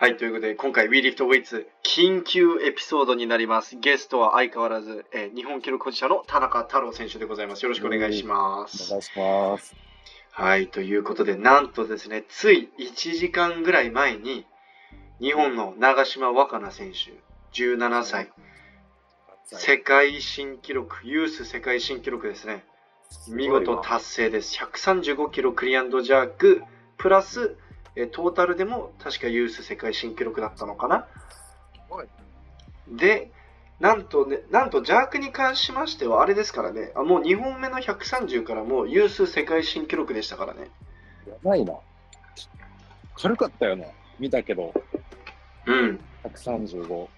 はい、ということで、今回 WeLiftWeights 緊急エピソードになります。ゲストは相変わらず、えー日本記録保持者の田中太郎選手でございます。よろしくお願いします。お願いします。はい、ということで、なんとですね、つい1時間ぐらい前に、日本の長島若菜選手、17歳、世界新記録、ユース世界新記録ですね。見事達成です。135キロクリアンドジャーク、プラス、えートータルでも確かユース世界新記録だったのかな？はいで、なんとね、なんとジャークに関しましては、あれですからね、あもう2本目の130からもうユース世界新記録でしたからね。やばいな。軽かったよな。見たけど、うん。135。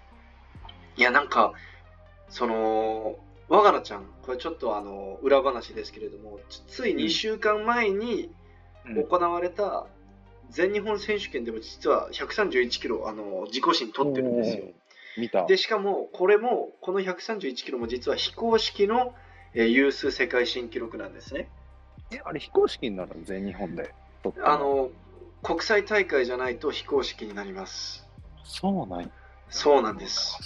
いや、なんか、その、我がなちゃん、これちょっとあの、裏話ですけれども、つつい2週間前にうん行われた全日本選手権でも実は131キロ、あの、自己新取ってるんですよ。見た。で、しかも、これも、この131キロも実は非公式の、えーユース世界新記録なんですね。え、あれ非公式になるの？全日本で。あ、の、国際大会じゃないと非公式になります。そうなんや。そうなんです。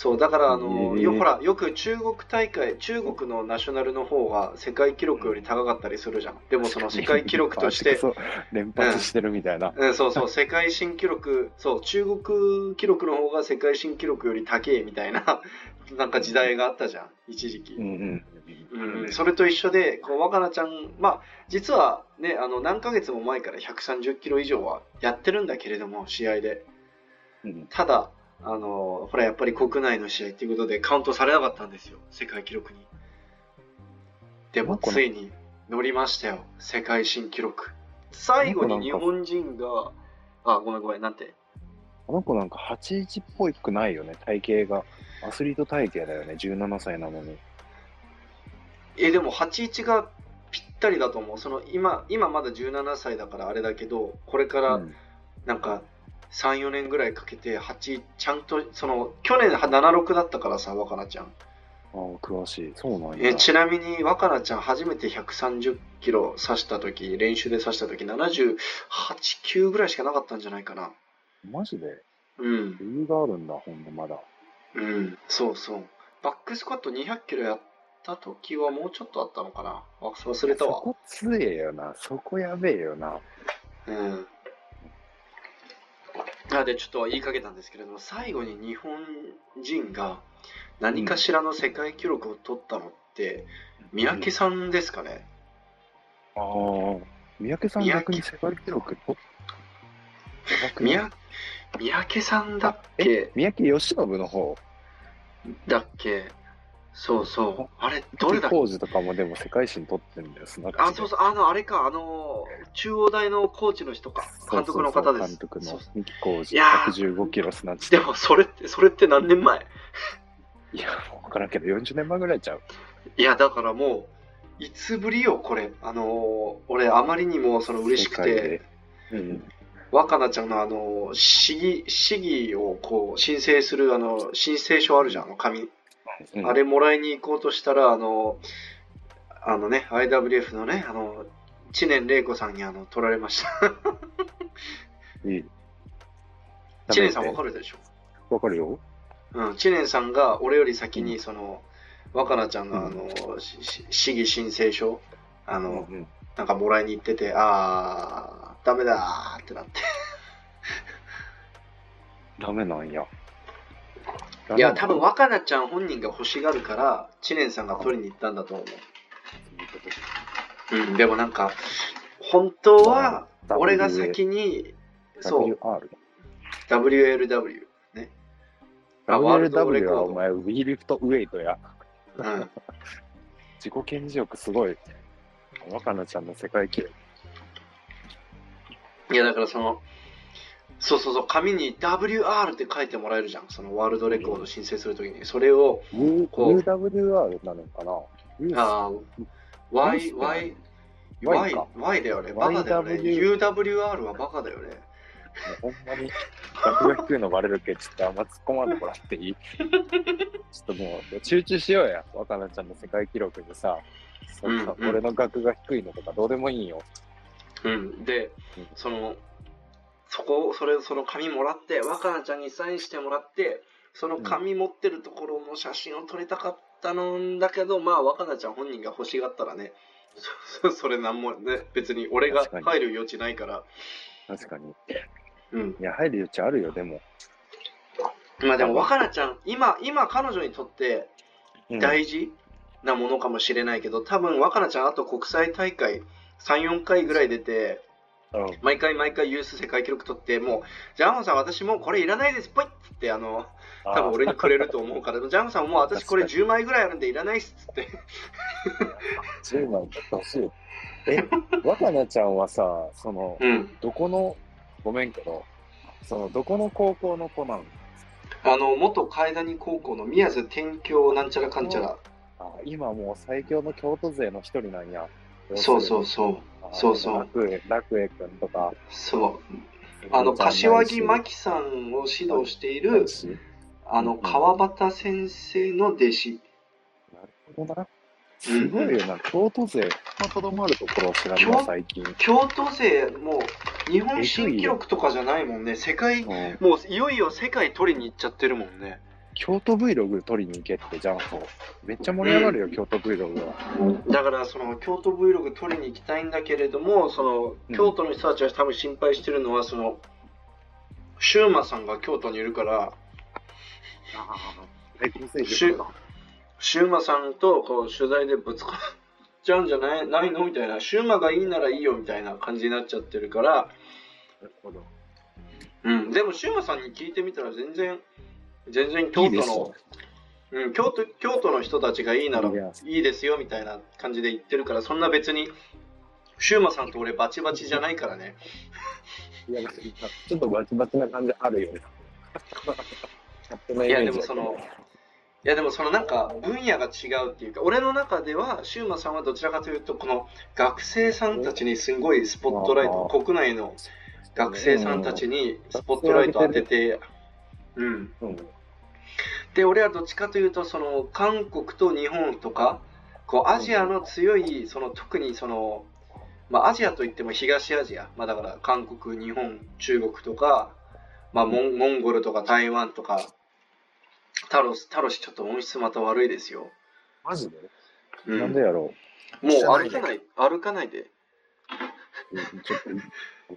そう、だから、あの、よほら、よく中国大会、中国のナショナルの方が世界記録より高かったりするじゃん。でも、その世界記録として、連発してるみたいな。うん、そうそう、世界新記録、そう、中国記録の方が世界新記録より高いみたいな、なんか時代があったじゃん、一時期。うんうん。うん、それと一緒で、こう若菜ちゃん、まあ、実はね、あの何ヶ月も前から130キロ以上はやってるんだけれども、試合で。うんただ、あのほら、やっぱり国内の試合っていうことでカウントされなかったんですよ、世界記録に。でも、ついに乗りましたよ、世界新記録。最後に日本人が、あ、ごめんごめん、なんて？あの子なんか81っぽくないよね、体型が。アスリート体型だよね、17歳なのに。え、でも81がぴったりだと思う。その今、今まだ17歳だからあれだけど、これから、うんなんか3、4年ぐらいかけて8、ちゃんと、その、去年76だったからさ、若菜ちゃん。ああ、詳しい。そうなんや。えちなみに若菜ちゃん初めて130キロ刺した時練習で刺した時78、9ぐらいしかなかったんじゃないかな。マジで？うん、余裕があるんだ、ほんとまだ。うん、そうそう。バックスクワット200キロやった時はもうちょっとあったのかな。あ忘れたわ。そこ強えよな。そこやべえよな。うん。あで、ちょっと言いかけたんですけれども、最後に日本人が何かしらの世界記録を取ったのって、三宅さんですかね？ああ。三宅さん三宅。逆に世界記録と？三宅。三宅。さんだっえけ三宅義信の方？だっけそうそう。あれ、どれだっけ？工事とかもでも世界新取ってんだよ、スナックであ、そうそう、あの、あれか、あの、中央大のコーチの人か、監督の方です。監督のそう三木浩二いやー115キロスナッチでも、それって、それって何年前？いや、分からんけど、40年前ぐらいちゃう。いや、だからもう、いつぶりよ、これ。あの、俺、あまりにも、その、嬉しくて。うん。若菜ちゃんの、あの、市議、市議を、こう、申請する、あの、申請書あるじゃん、紙。うんあれもらいに行こうとしたら、あの、あのね、IWF のね、あの、知念玲子さんにあの取られました。いい。知念さんわかるるでしょ？わかるよ。うん、知念さんが俺より先に、その、若菜ちゃんのあうの、しし市議申請書、あの、うんなんかもらいに行ってて、あー、ダメだーってなって。ダメなんや。いや、多分若菜ちゃん本人が欲しがるから、知念さんが取りに行ったんだと思う。うん、でもなんか、本当は、俺が先に、そう。WLW ね。あワールドレ WLW コードはお前、ウィーリフトウェイトや。うん。自己顕示欲すごい。若菜ちゃんの世界記録。いや、だからその、そうそうそう、紙に WR って書いてもらえるじゃん。そのワールドレコード申請するときに。それを、こう UWR なのかな？あー Y、ど Y、Y Y だよね。バカだよね。UWR はバカだよね。ほんまに、額が低いのバレるけど、ちょっとあんま突っ込まんでもらっていい？ちょっともう、集中しようや。若菜ちゃんの世界記録でさ、うんうん俺の額が低いのとかどうでもいいよ。うん。でうん、その、そこ、それ、その紙もらって、若菜ちゃんにサインしてもらって、その紙持ってるところの写真を撮りたかったのだけど、まあ、若菜ちゃん本人が欲しがったらね、そ それなんもね、別に俺が入る余地ないから、確かに。うん。いや、入る余地あるよ、でも。まあでも若菜ちゃん、今、今彼女にとってうん大事なものかもしれないけど、多分若菜ちゃんあと国際大会3、4回ぐらい出て、うん毎回毎回ユース世界記録取って、もう、ジャンホさん私もうこれいらないです、ぽいっつって、あの、多分俺にくれると思うから、ジャンホさんもう私これ10枚ぐらいあるんでいらないっすっつって。10枚取ってほしい。え、若菜ちゃんはさ、その、うん。どこの、ごめんけど、その、どこの高校の子なのあの、元海谷高校の宮津天京なんちゃらかんちゃら。あ今もう最強の京都勢の一人なんや。そうそうそう。あそうそう楽とか。そう。あの、柏木真紀さんを指導している、あの、川端先生の弟子。なるほどな。すごいよな。京都勢、まとどまるところを知らん京な、最近。京都勢も日本新記録とかじゃないもんね。世界、うんもういよいよ世界取りに行っちゃってるもんね。京都 Vlog 撮りに行けって、じゃんそう。めっちゃ盛り上がるよ、京都 Vlog は。だからその京都 Vlog 取りに行きたいんだけれども、そのうん京都の人たちは多分心配してるのは、その、シューマさんが京都にいるから、最近選手かシューマさんとこう取材でぶつかっちゃうんじゃないないの？みたいな、シューマがいいならいいよみたいな感じになっちゃってるから、なるほど。うん、でもシューマさんに聞いてみたら全然、全然京都のうん、京都京都の人たちがいいならいやいいですよみたいな感じで言ってるから、そんな別に、シューマさんと俺バチバチじゃないからね。いや、ちょっとバチバチな感じあるよね。いやでもその、いやでもそのなんか分野が違うっていうか、俺の中ではシューマさんはどちらかというと、この学生さんたちにすごいスポットライト、国内の学生さんたちにスポットライト当てて、うん。うん。で、俺はどっちかというと、その韓国と日本とか、こうアジアの強い、その特にその、まあアジアといっても東アジア、まあだから韓国、日本、中国とか、まあモンモンゴルとか台湾とか、タロス、タロシちょっと音質また悪いですよ。マジで、うん、なんでやろもう歩かない、歩かないで。うちょっと、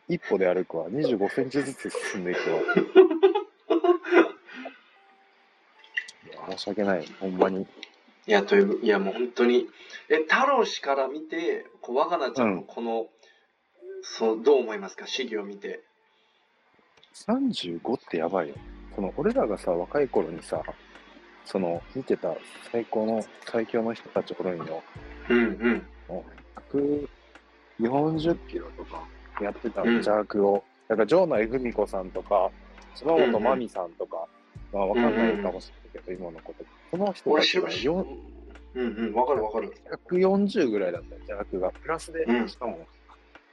一歩で歩くわ。25センチずつ進んでいくわ。申し訳ない。ほんまに。いや、という、いやもう本当に、え、タロシから見て、こう若菜ちゃんのこの、そう、どう思いますか、試技を見て。35ってやばいよ。その、俺らがさ、若い頃にさ、その、見てた最高の、最強の人たちおるんよ。うんうん。140キロとかやってたうんジャークを、だから城内文子さんとか、柴本真美さんとか、まあわかんないかもしれないけど、今のこと。その人俺たちが知らようんうん、わかるわかる。140ぐらいだったよ、ジャークが。プラスで、うんしかも、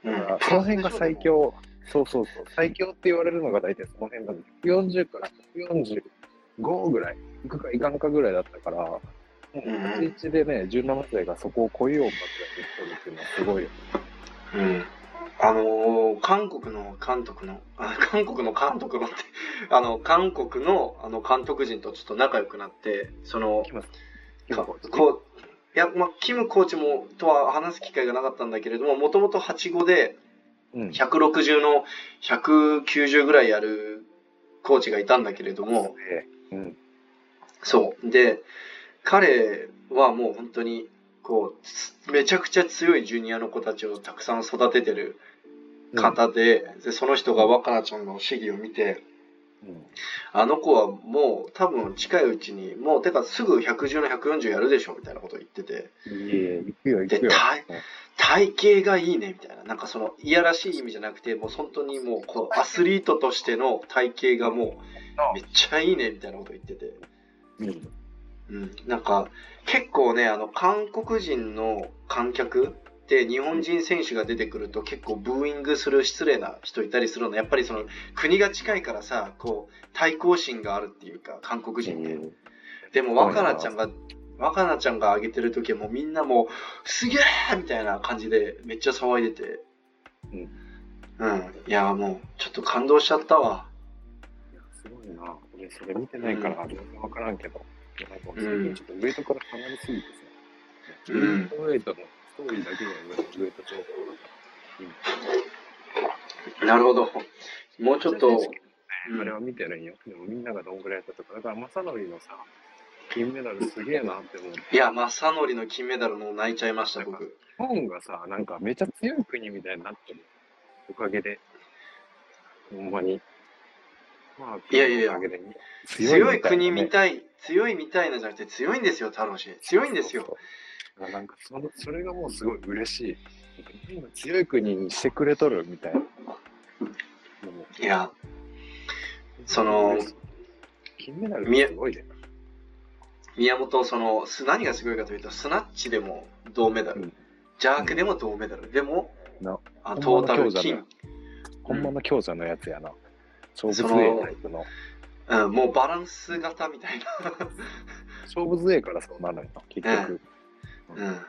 うんだからその辺が最。強、そうそうそう、最強って言われるのが大体その辺だ140から145ぐらい、いくかいかんかぐらいだったから、もううん立ち位置でね、17歳がそこを超えようかってやってるっていうのはすごいよ。うん。あのー韓国の監督の、あ 韓国の監督のって、あの、韓国のあの監督陣とちょっと仲良くなって、その、こう、いや、まあ、キムコーチも、とは話す機会がなかったんだけれども、もともと85で、うん。160の190ぐらいやるコーチがいたんだけれども、うん。そう。で、彼はもう本当に、こうつ、めちゃくちゃ強いジュニアの子たちをたくさん育ててる方で、でその人が若菜ちゃんの試技を見て、うん。あの子はもう多分近いうちに、もうてかすぐ110の140やるでしょみたいなことを言ってて、体体型がいいねみたいな、なんかそのいやらしい意味じゃなくて、もう本当にもうこうアスリートとしての体型がもうめっちゃいいねみたいなことを言ってて、うん。うん、なんか結構ねあの韓国人の観客って日本人選手が出てくると結構ブーイングする失礼な人いたりするのやっぱりその国が近いからさこう対抗心があるっていうか韓国人って、でも若菜ちゃんが若菜ちゃんが上げてる時はもうみんなもうすげえみたいな感じでめっちゃ騒いでてうんうん。いや、もう、ちょっと感動しちゃったわ。すごいな。俺、それ見てないから、全然わからんけど。いやなんか最うん近ちょっとウェイトから離れすぎてさ。うんウイトのストーリーだけのウェイト情報なるほど。もうちょっと、あれは見てるんよ。でもみんながどんぐらいやったとか。だから、正則のさ、金メダルすげえなって思う。いや、正則の金メダルの泣いちゃいました、僕。日本がさ、なんかめちゃ強い国みたいになってる。おかげで。ほんまに。まあ、いやいやいや強い国みいたい、強いみたいなじゃなくて強いんですよ、太郎氏。強いんですよ。。そうそうそうなんかその、それがもうすごい嬉しい。強い国にしてくれとるみたいな。いや、その、金メダルすごいね。宮本、その、す何がすごいかというと、スナッチでも銅メダル、うんジャークでも銅メダル、でも、なあトータル金ほんまの強者のやつやな。勝負強いタイプの。うん、もうバランス型みたいな。勝負強いからそうなるのよ、結局。うん、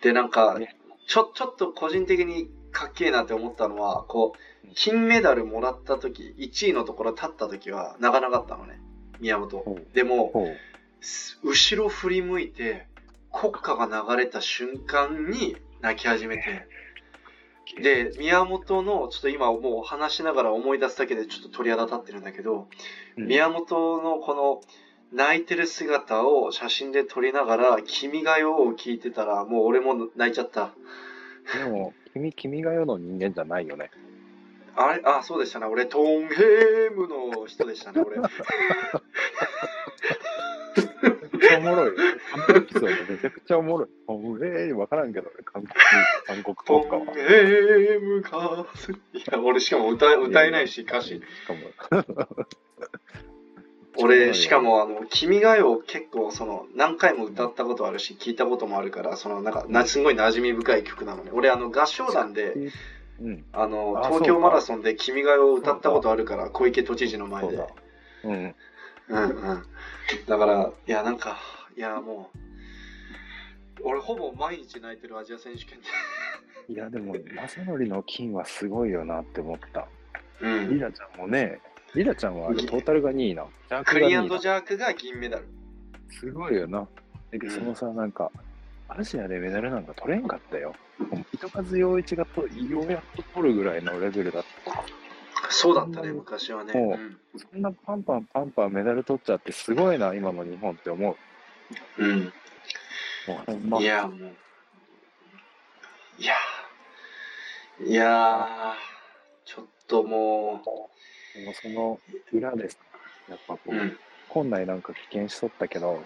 で、なんかね、ちょ、ちょっと個人的にかっけえなって思ったのは、こう、金メダルもらった時、1位のところ立った時は泣かなかったのね、宮本。でも、後ろ振り向いて、国歌が流れた瞬間に泣き始めて、で、宮本の、ちょっと今もう話しながら思い出すだけでちょっと鳥肌立ってるんだけど、うん。宮本のこの泣いてる姿を写真で撮りながら、君が代を聞いてたら、もう俺も泣いちゃった。でも、君、君が世の人間じゃないよね。あれあ、そうでしたね。俺、トンヘームの人でしたね、俺。めっちゃおもろい。あのエピソードめちゃくちゃおもろい。おえー、わからんけど、俺、韓国、韓国ト。ンヘームかす。いや、俺しかも歌え歌えないし、歌詞。しかも。俺、しかも、あの、君が代を結構、その、何回も歌ったことあるし、聞いたこともあるから、その、なんか、なすごい馴染み深い曲なのね。俺、あの、合唱団で、うん、あの、あ東京マラソンで君が代を歌ったことあるから、小池都知事の前でそうん。うんうん。だから、いや、なんか、いや、もう、俺、ほぼ毎日泣いてるアジア選手権で。いや、でも、正則の金はすごいよなって思った。うん。リラちゃんもね、リラちゃんはあれトータルが2位な。ジャーククリアンが2位な。ドジャークが銀メダル。すごいよな。だけど、そのさ、なんか、アジアでメダルなんか取れんかったよ。もう糸数陽一がとようやっと取るぐらいのレベルだった。そうだったね、うん昔はね。もうそんなパンパンパンパンメダル取っちゃってすごいな、今の日本って思う。うん。もうまいや、もう。いや、いやちょっとももうその裏です。やっぱこう、う、うん。本来なんか棄権しとったけど、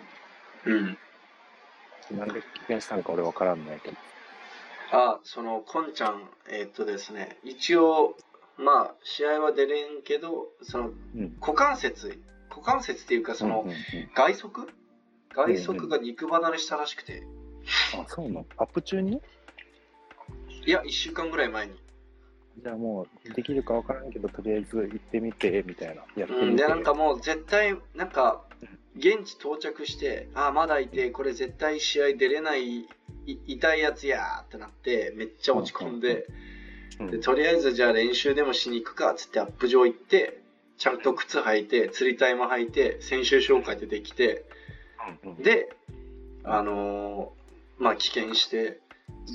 うん。なんで棄権したのか俺わからんないけど。あ、その、こんちゃん、えーっとですね、一応、まあ、試合は出れんけど、その、うん。股関節、股関節っていうか、その、うんうんうん外側？外側が肉離れしたらしくて、あ、そうなの？アップ中に？いや、1週間ぐらい前に。じゃあもう、できるかわからんけど、とりあえず行ってみて、みたいな。やってうん、みて。で、なんかもう絶対、なんか、現地到着して、あ、まだいて、これ絶対試合出れない、い痛いやつやーってなって、めっちゃ落ち込んで、うんでとりあえずじゃあ練習でもしに行くかっつってアップ場行って、ちゃんと靴履いて、釣りタイも履いて、選手紹介出てきて、うんうんで、あのーまあ、棄権して、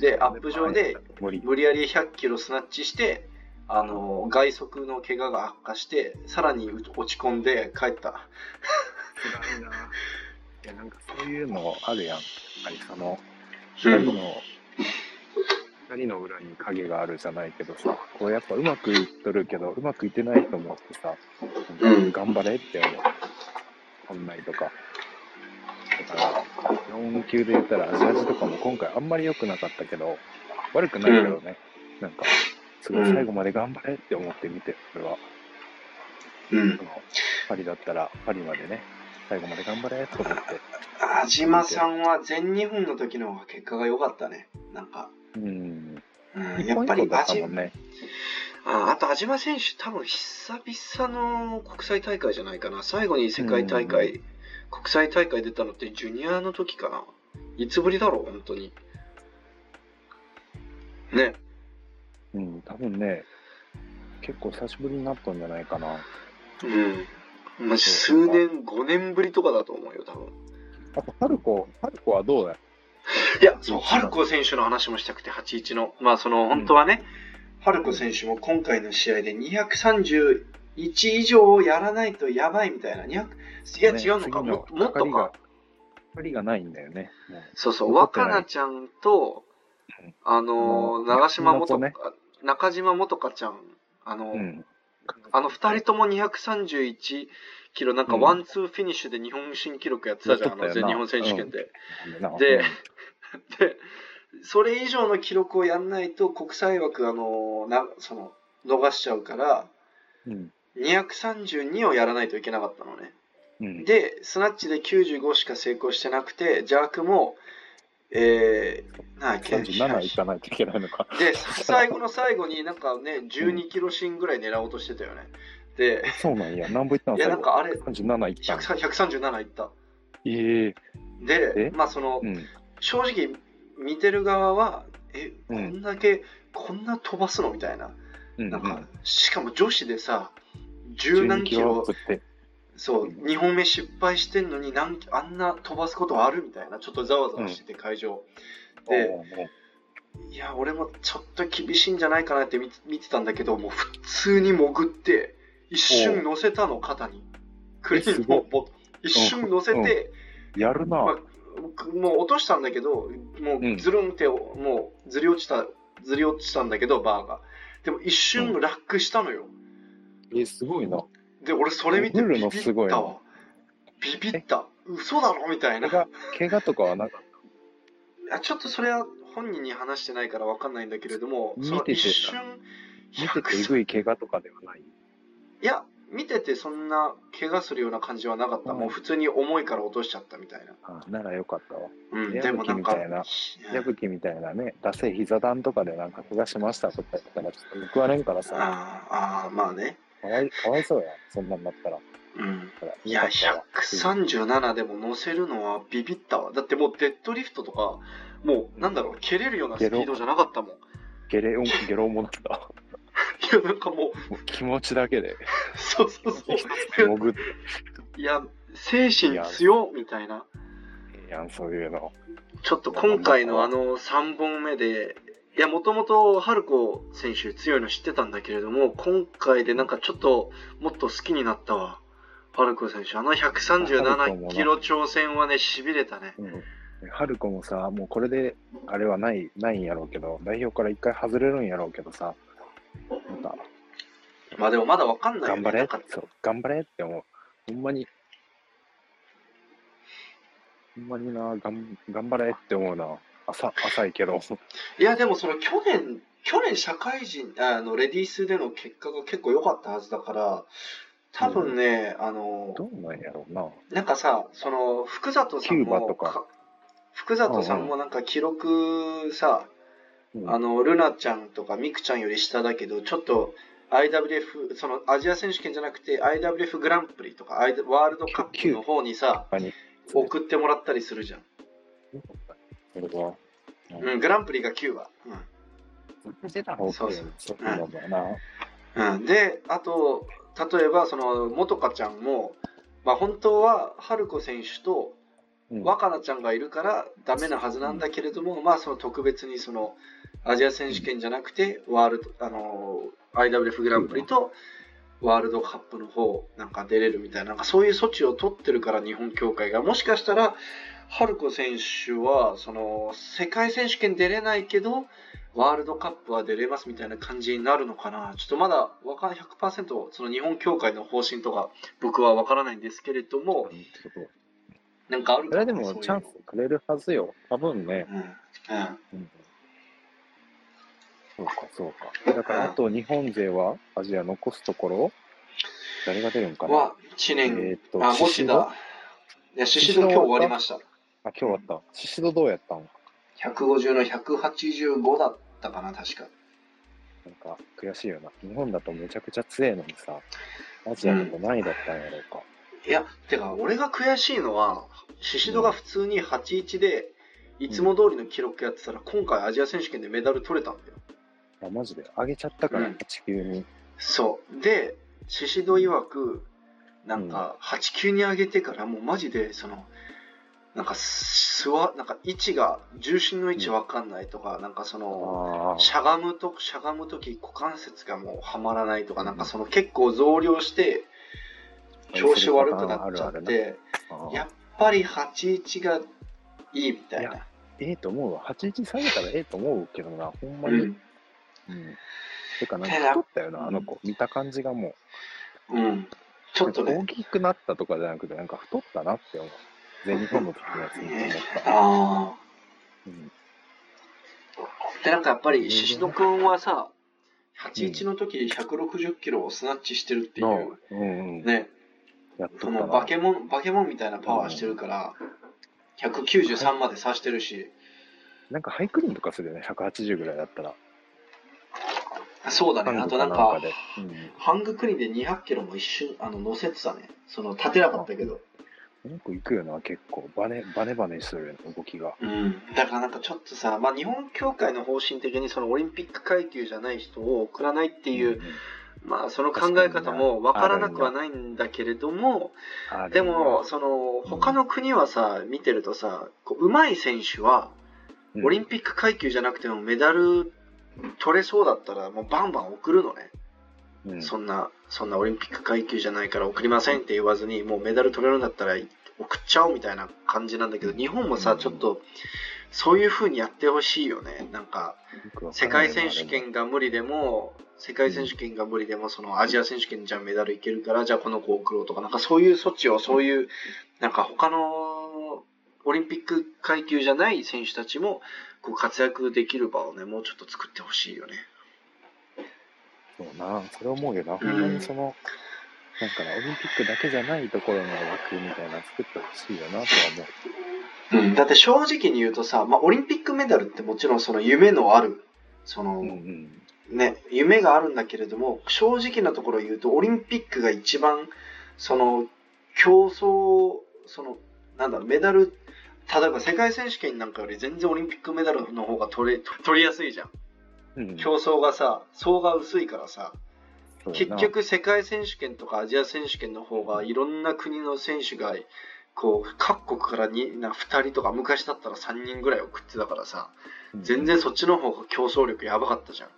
で、アップ上で、無理。やり100キロスナッチして、あの外側の怪我が悪化して、さらに落ち込んで帰った。辛いな。いや、なんかそういうのあるやん。やっぱりその、うん二人の、二人の裏に影があるじゃないけどさ、こうやっぱうまくいっとるけど、うまくいってない人もってさ、うん頑張れって思う。こんないとか。だから、4級で言ったらアジアジとかも今回あんまり良くなかったけど、悪くないけどね、なんか、すごい最後まで頑張れって思って見て、これは。うんそ。のパリだったら、パリまでね、最後まで頑張れと思って。安島さんは全日本の時の方が結果が良かったね。なんか、うん。うん、日やっぱり本一だった味もんね。ああと安島選手、多分久々の国際大会じゃないかな。最後に世界大会、国際大会出たのってジュニアの時かな。いつぶりだろう、本当に。ね。うん、多分ね、結構久しぶりになったんじゃないかな。うん。まあ、数年、5年ぶりとかだと思うよ、多分。あと、春子、春子はどうだよ？いや、そう、春子選手の話もしたくて、81の。まあ、その、本当はね、春子選手も今回の試合で231以上をやらないとやばいみたいな。200いや、ね違うのか、ももっとか。がないんだよね。そうそう、若菜ちゃんとうん、あの長島元ね。か、中島元香ちゃん、あのー、うん。あの二人とも231キロ、なんかうん。ワンツーフィニッシュで日本新記録やってたじゃん、あのやってたよな。全日本選手権で。うん。で、それ以上の記録をやんないと国際枠、あのー、な、その、逃しちゃうから、うん。232をやらないといけなかったのね。うん。で、スナッチで95しか成功してなくて、ジャークも、えー、なんだっけ、37いかないといけないのか。で、最後の最後になんかね、12キロ芯ぐらい狙おうとしてたよね。で、そうなんや。何本いったの？いや、なんかあれ、37いったん100 137いった。ええでえ、まあその、うん。正直見てる側は、え、こうんんだけ、こんな飛ばすの？みたいな。うん。なんか、しかも女子でさ、十何キロ。そう、2本目失敗してんのになんあんな飛ばすことあるみたいな、ちょっとざわざわしてて、会場。うおういや、俺もちょっと厳しいんじゃないかなって見見てたんだけど、もう普通に潜って、一瞬乗せたの、肩に。クリーンをボ一瞬乗せて、やるな。まあもう落としたんだけど、もうんうずるんって、もうずり落ちた、ずり落ちたんだけど、バーが。でも一瞬ラックしたのよ。え、すごいな。で、俺それ見て潜るのビビすごいなったわ。ビビった。嘘だろみたいな。い怪我、とかはなかっやちょっとそれは本人に話してないから分かんないんだけれども、その見てて一瞬、た。見ててえぐい怪我とかではない？いや、見ててそんな怪我するような感じはなかった。うんもう普通に重いから落としちゃったみたいな。あならよかったわ。うん、でもなんか、矢吹みたいなね、惰性膝段とかでなんか怪我しましたとか言ったらちょっと報われんからさ、あーあー、まあね。かわいかわいそうや、そんなんなったら。うん。いや、よかったわ137でも乗せるのはビビったわ。だってもうデッドリフトとか、もうなんだろう、蹴れるようなスピードじゃなかったもん。いゲレゲロもだった。や、なんかもう、もう気持ちだけでそうそうそう。潜っていや、精神強っみたいな。ええやん、そういうの。ちょっと今回のあの3本目で、いや、もともと春子選手強いの知ってたんだけれども、今回でなんかちょっともっと好きになったわ。春子選手。あの137キロ挑戦はね、痺れたね。うん。春子もさ、もうこれで、あれはない、ないんやろうけど、代表から一回外れるんやろうけどさ、まあでもまだわかんないよね。頑張れそう、頑張れって思う。ほんまに、ほんまにな、がん頑張れって思うな。浅浅いけど。いや、でもその去年、去年社会人、あの、レディースでの結果が結構良かったはずだから、多分ね、あの、どうなんやろうな。なんかさ、その、福里さんもとか、福里さんもなんか記録さ、うんあの、ルナちゃんとかミクちゃんより下だけど、ちょっと IWF、そのアジア選手権じゃなくて IWF グランプリとか、ワールドカップの方にさ。送ってもらったりするじゃん。うん、グランプリが9話。出た方がそう。そうそう。なんで、あと、例えば、その、元香ちゃんも、まあ本当は春子選手とうん。若菜ちゃんがいるからダメなはずなんだけれども、まあその特別にそのアジア選手権じゃなくてワールドあの IWF グランプリとワールドカップの方なんか出れるみたいななんかそういう措置を取ってるから日本協会が。もしかしたら春子選手はその世界選手権出れないけどワールドカップは出れますみたいな感じになるのかな。ちょっとまだわかん100%その日本協会の方針とか僕はわからないんですけれどもなんかあるかなそれでもチャンスくれるはずよ。多分ね。うん。うん。うんそうか、そうか。だから、あと日本勢はアジア残すところ誰が出るんかな？は、1年、えーっとあ、宍戸？持田。いや、宍戸今日終わりました。あ、今日あった。宍戸どうやったん？150の185だったかな、確か。なんか悔しいよな。日本だとめちゃくちゃ強いのにさ、アジアだと何位だったんやろうか。いや、てか、俺が悔しいのは、宍戸が普通に81で、いつも通りの記録やってたら、今回アジア選手権でメダル取れたんだよ。あ、マジで上げちゃったから、うん地球に。そう。で、シシド曰く、なんか、8級に上げてからもうマジで、その、なんか、すわ、なんか位置が、重心の位置わかんないとか、なんかその、あしゃがむと、しゃがむとき股関節がもうはまらないとか、なんかその結構増量して、調子悪くなっちゃって、あ。やっぱり81がいいみたいな。ええと思うわ。81下げたらええと思うけどな、ほんまに。うん。うん。てか、なんか太ったよな、あの子。見た感じがもうん。ちう。ょっとね。大きくなったとかじゃなくて、なんか太ったなって思う。全日本の時のやつ見て思った。あうん。あ。で、なんかやっぱり、宍戸くんはさ、81の時160キロをスナッチしてるっていう、のうんうん。ね、やっとそったな。のバケモン、バケモンみたいなパワーしてるから、193まで刺してるし、なんかハイクリーンとかするよね、180ぐらいだったら。そうだね、あとなんか、で。ハングクリーンで200キロも一瞬、あの、乗せてたね。その、立てなかったけど。うん。よく行くよな、結構。バネ、バネバネするよね、動きが。うん。だからなんかちょっとさ、まあ日本協会の方針的にそのオリンピック階級じゃない人を送らないっていう、まあその考え方もわからなくはないんだけれども、あでも、、その、他の国はさ、見てるとさ、こう上手い選手は、オリンピック階級じゃなくてもメダル取れそうだったら、もうバンバン送るのね。うん、そんな、そんなオリンピック階級じゃないから送りませんって言わずに、もうメダル取れるんだったら送っちゃおうみたいな感じなんだけど、日本もさ、うんちょっと、そういう風にやってほしいよね。なんか、世界選手権が無理でも、世界選手権が無理でも、そのアジア選手権じゃあメダルいけるから、じゃあこの子を送ろうとか、なんかそういう措置を、そういう、なんか他のオリンピック階級じゃない選手たちも、こう活躍できる場をね、もうちょっと作ってほしいよね。そうな、それ思うよな。ほんまにその、なんかな、オリンピックだけじゃないところの枠みたいなの作ってほしいよなとは思う。うん、だって正直に言うとさ、まあ、オリンピックメダルってもちろんその夢のある、その、うんうん。ね、夢があるんだけれども、正直なところ言うと、オリンピックが一番、その、競争、その、なんだろう、メダル、例えば世界選手権なんかより全然オリンピックメダルの方が取れ、取りやすいじゃん。うん、競争がさ、層が薄いからさ、結局世界選手権とかアジア選手権の方がいろんな国の選手がこう各国からにな2人とか昔だったら3人ぐらい送ってたからさうん全然そっちの方が競争力やばかったじゃん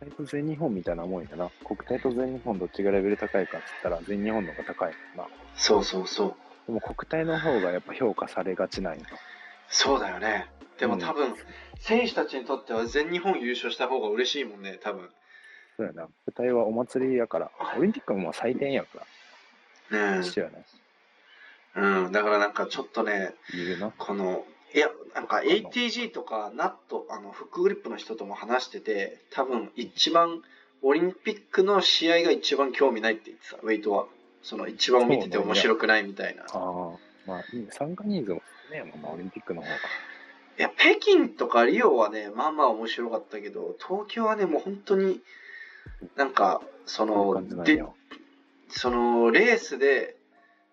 国体と全日本みたいなもんやな。国体と全日本どっちがレベル高いかっつったら全日本の方が高いもんな。そうそうそうでも国体の方がやっぱ評価されがちなんよ。そうだよね。でもうん。多分、選手たちにとっては全日本優勝した方が嬉しいもんね多分。そうやな。国体はお祭りやから、オリンピックはもう祭典やから、ね一緒やね。えうん。だからなんかちょっとね。このいやなんか ATG とかナットあのフックグリップの人とも話してて多分一番オリンピックの試合が一番興味ないって言ってたウェイトはその一番見てて面白くないみたいな、ああ、まあいい、参加人数も少ねえもんな、オリンピックの方が。いや北京とかリオはねまあまあ面白かったけど東京はねもう本当になんかそので。そのレースで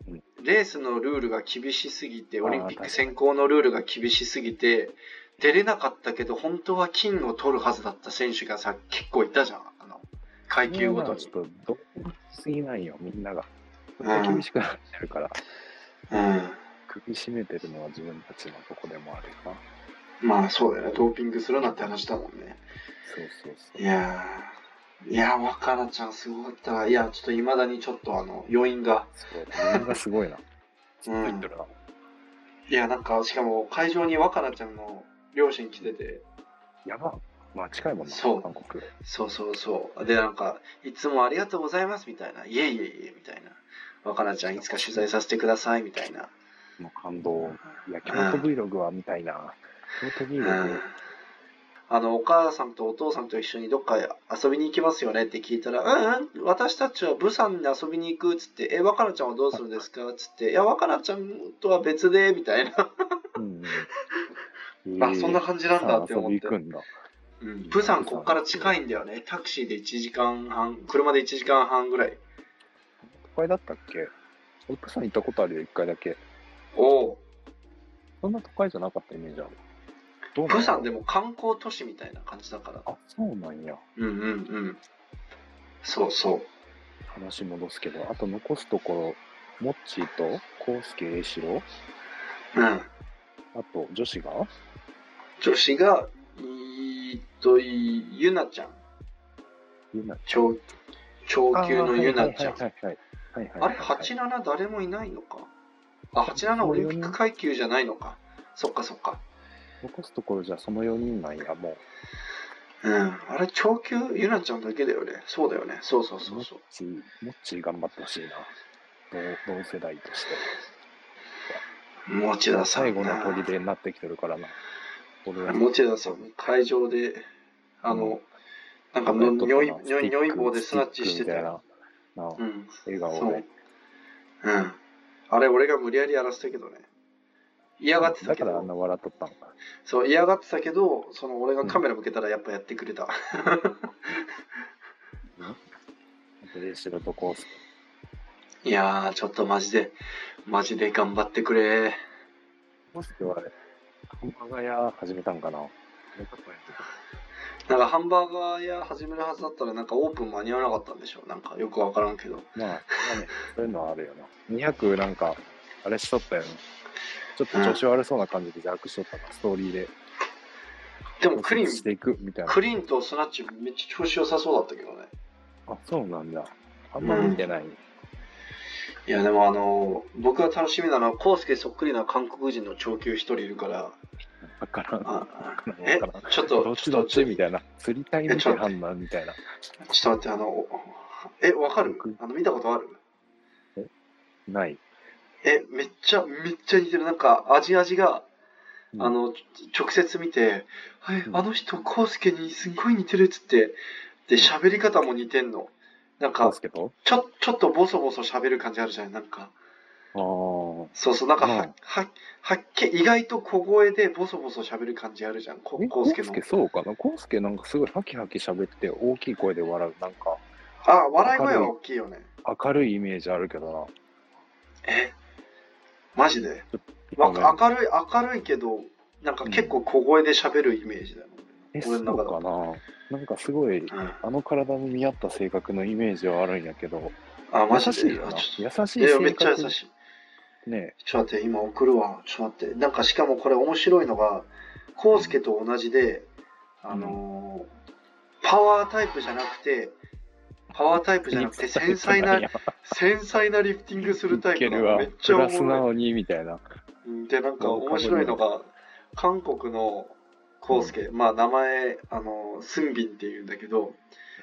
うん。レースのルールが厳しすぎてオリンピック選考のルールが厳しすぎて出れなかったけど本当は金を取るはずだった選手がさ結構いたじゃん。あの階級ごとに。ちょっと、どすぎないよ、みんなが。うん厳しくなってるから、うん首絞めてるのは自分たちのとこでもあるよな。まあそうだよねドーピングするなって話だもんねそうそうそう。いやーいやー若菜ちゃんすごかったわいやちょっといまだにちょっとあの余韻がそうだ、みんながすごいな。ずっと言ってるな。いやなんかしかも会場に若菜ちゃんの両親来ててやば。まあ近いもんな、そう韓国。そうそうそう。で、なんか、いつもありがとうございますみたいな。いえいえいえみたいな。若菜ちゃんいつか取材させてくださいみたいな。もう感動。いや、京都 Vlog はみたいな。京都うん Vlog、あの、お母さんとお父さんと一緒にどっか遊びに行きますよねって聞いたら、うんうん、私たちはブサンに遊びに行くっつって、え、若菜ちゃんはどうするんですか？っつって、いや、若菜ちゃんとは別で、みたいな。うん あ、そんな感じなんだって思って。うん、ブサンこっから近いんだよね。タクシーで1時間半、車で1時間半ぐらい。都会だったっけ？俺、プサン行ったことあるよ、一回だけ。おお。そんな都会じゃなかったイメージある。どうなのブサンでも観光都市みたいな感じだから。あ、そうなんや。うんうんうん。そうそ話戻すけど、あと残すところ、モッチーと、コウスケ栄志郎、う。うん。あと、女子が？女子が、いーっと、いゆなちゃん。ゆな超、超級のゆなちゃん。はいはいはいはい。はいはいあれ、はいはい87誰もいないのか？あ、87オリンピック階級じゃないのか。そっかそっか。残すところじゃその4人なんや、もうん。あれ、超級ゆなちゃんだけだよね。そうだよね。そうそうう。そうそうモッ。チー、モッチー頑張ってほしいな。同同世代として。持田さん。最後の砦になってきてるからな。持田さん、会場で、あの、なんかの、如意、如意、如意棒でスナッチしてたな。うん。笑顔で。。うん。あれ、俺が無理やりやらせたけどね。嫌がってたけど、だからあんな笑っとったんか。そう、嫌がってたけど、その俺がカメラ向けたらやっぱやってくれた。で、白とコース。いやー、ちょっとマジで、マジで頑張ってくれ。コースケはあれ、ハンバーガー屋始めたんかななんかハンバーガー屋始めるはずだったらなんかオープン間に合わなかったんでしょなんかよくわからんけど。まあ、まあね、そういうのはあるよな。200なんか、あれしとったよね。ちょっと調子悪そうな感じで邪悪しとったな、ストーリーで。でもクリーン、していくみたいな。クリーンとスナッチめっちゃ調子良さそうだったけどね。あ、そうなんだ。あんま見てない。いやでもあの、僕が楽しみなのは、コウスケそっくりな韓国人の長級一人いるから、わからん。あわからんえわからんちょっと、どっちどっち？みたたいな。釣りたいみたい判断みたいな。ちょっと待って、あの、え、わかる？僕？あの、見たことある？ない。え、めっちゃ、めっちゃ似てる。なんか、味味が、うんあの、ち直接見て、はい、うんあの人、コウスケにすんごい似てるっつって、で、喋り方も似てんの。なんかちょ、ちょっとボソボソ喋る感じあるじゃん。なんか、そうそう、なんか、うんは、は、はっけ、意外と小声でボソボソ喋る感じあるじゃん。こえ、コウスケの。そうかな？コースケなんかすごいハキハキ喋って大きい声で笑う。なんかあ、笑い声は大きいよね。明るいイメージあるけどな。え？マジで？今ねわ明るい、明るいけど、なんか結構小声で喋るイメージだよ。え、そう俺の中かな？なんかすごい、うん。あの体に見合った性格のイメージはあるんやけど、あ、マジで？優しい優しい性格といや、めっちゃ優しい。ねちょっと待って、今送るわ。ちょっと待って。なんかしかもこれ面白いのが、コウスケと同じで、あのーパワータイプじゃなくて、パワータイプじゃなくて、繊細な、繊細なリフティングするタイプいけるわなのめっ。ちゃプおもろい。ラスなのにみたいな。うんで、なんか面白いのが、韓国のコウスケ、まあ名前、あの、スンビンって言うんだけど、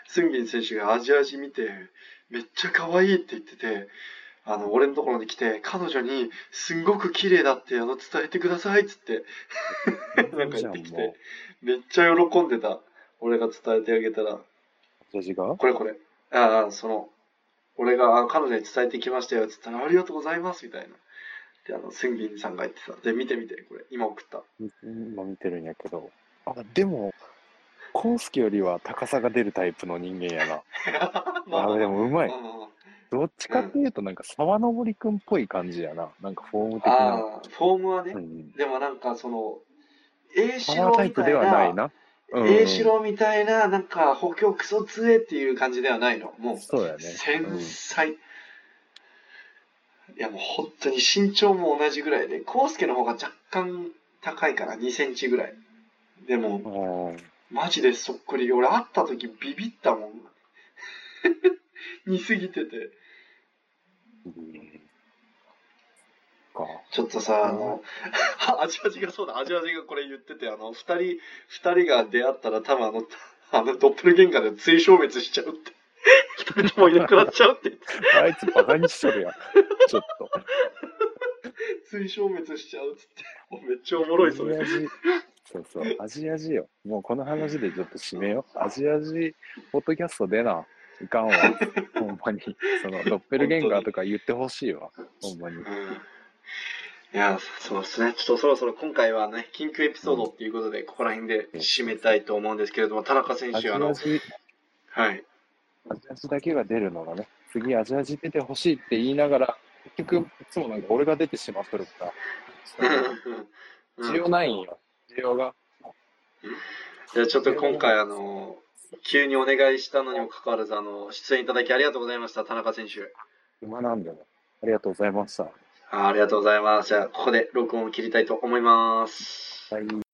スンビン選手がアジア人見て、めっちゃ可愛いって言ってて、あの、俺のところに来て、彼女に、すんごく綺麗だって、あの、伝えてくださいっつって、なんか言ってきて、めっちゃ喜んでた。俺が伝えてあげたら、ジャジが？これこれ。ああ、その、俺があ彼女に伝えてきましたよっつったら、ありがとうございますみたいな。で、あの、スンビンさんが言ってた。で、見て見て、これ、今送った。今見てるんやけど。あ、でも、コウスケよりは高さが出るタイプの人間やな。あ、でもうまい。あどっちかっていうと、なんか沢登くんっぽい感じやな。なんかフォーム的な。あー、フォームはね、うん、でもなんかその、A パ四郎みたいな、いな。うん、A 四郎みたいな、なんか補強クソ強えっていう感じではないの。もう、そうやね。繊うん細。いやもう本当に身長も同じぐらいで、コウスケの方が若干高いから2センチぐらい。でも、あマジでそっくり。俺会った時ビビったもん。似すぎてて。ちょっとさ、あの、アジアジがそうだ、アジアジがこれ言ってて、あの、二人、二人が出会ったら多分あの、あの、ドッペルゲンガーで追消滅しちゃうって。二人ともいなくなっちゃうってあいつバカにしとるやん。ちょっと。追消滅しちゃうっつって。もうめっちゃおもろい、それ。そうそう、アジアジよ。もうこの話でちょっと締めよう。アジアジ、ポッドキャスト出な。いかんわ。ほんまに。その、ドッペルゲンガーとか言ってほしいわ。ほんまに。うんいや、そうですね。ちょっとそろそろ今回はね、緊急エピソードっていうことで、ここら辺で締めたいと思うんですけれども、田中選手、あの、はい。アジアジだけが出るのがね、次アジアジ出てほしいって言いながら、結局、いつもなんか俺が出てしまっとるから、需要ないんよ。需要が。じゃあちょっと今回あの、急にお願いしたのにもかかわらず、あの、出演いただきありがとうございました、田中選手。今なんでも。ありがとうございました。あありがとうございます。じゃあ、ここで録音を切りたいと思います。はい。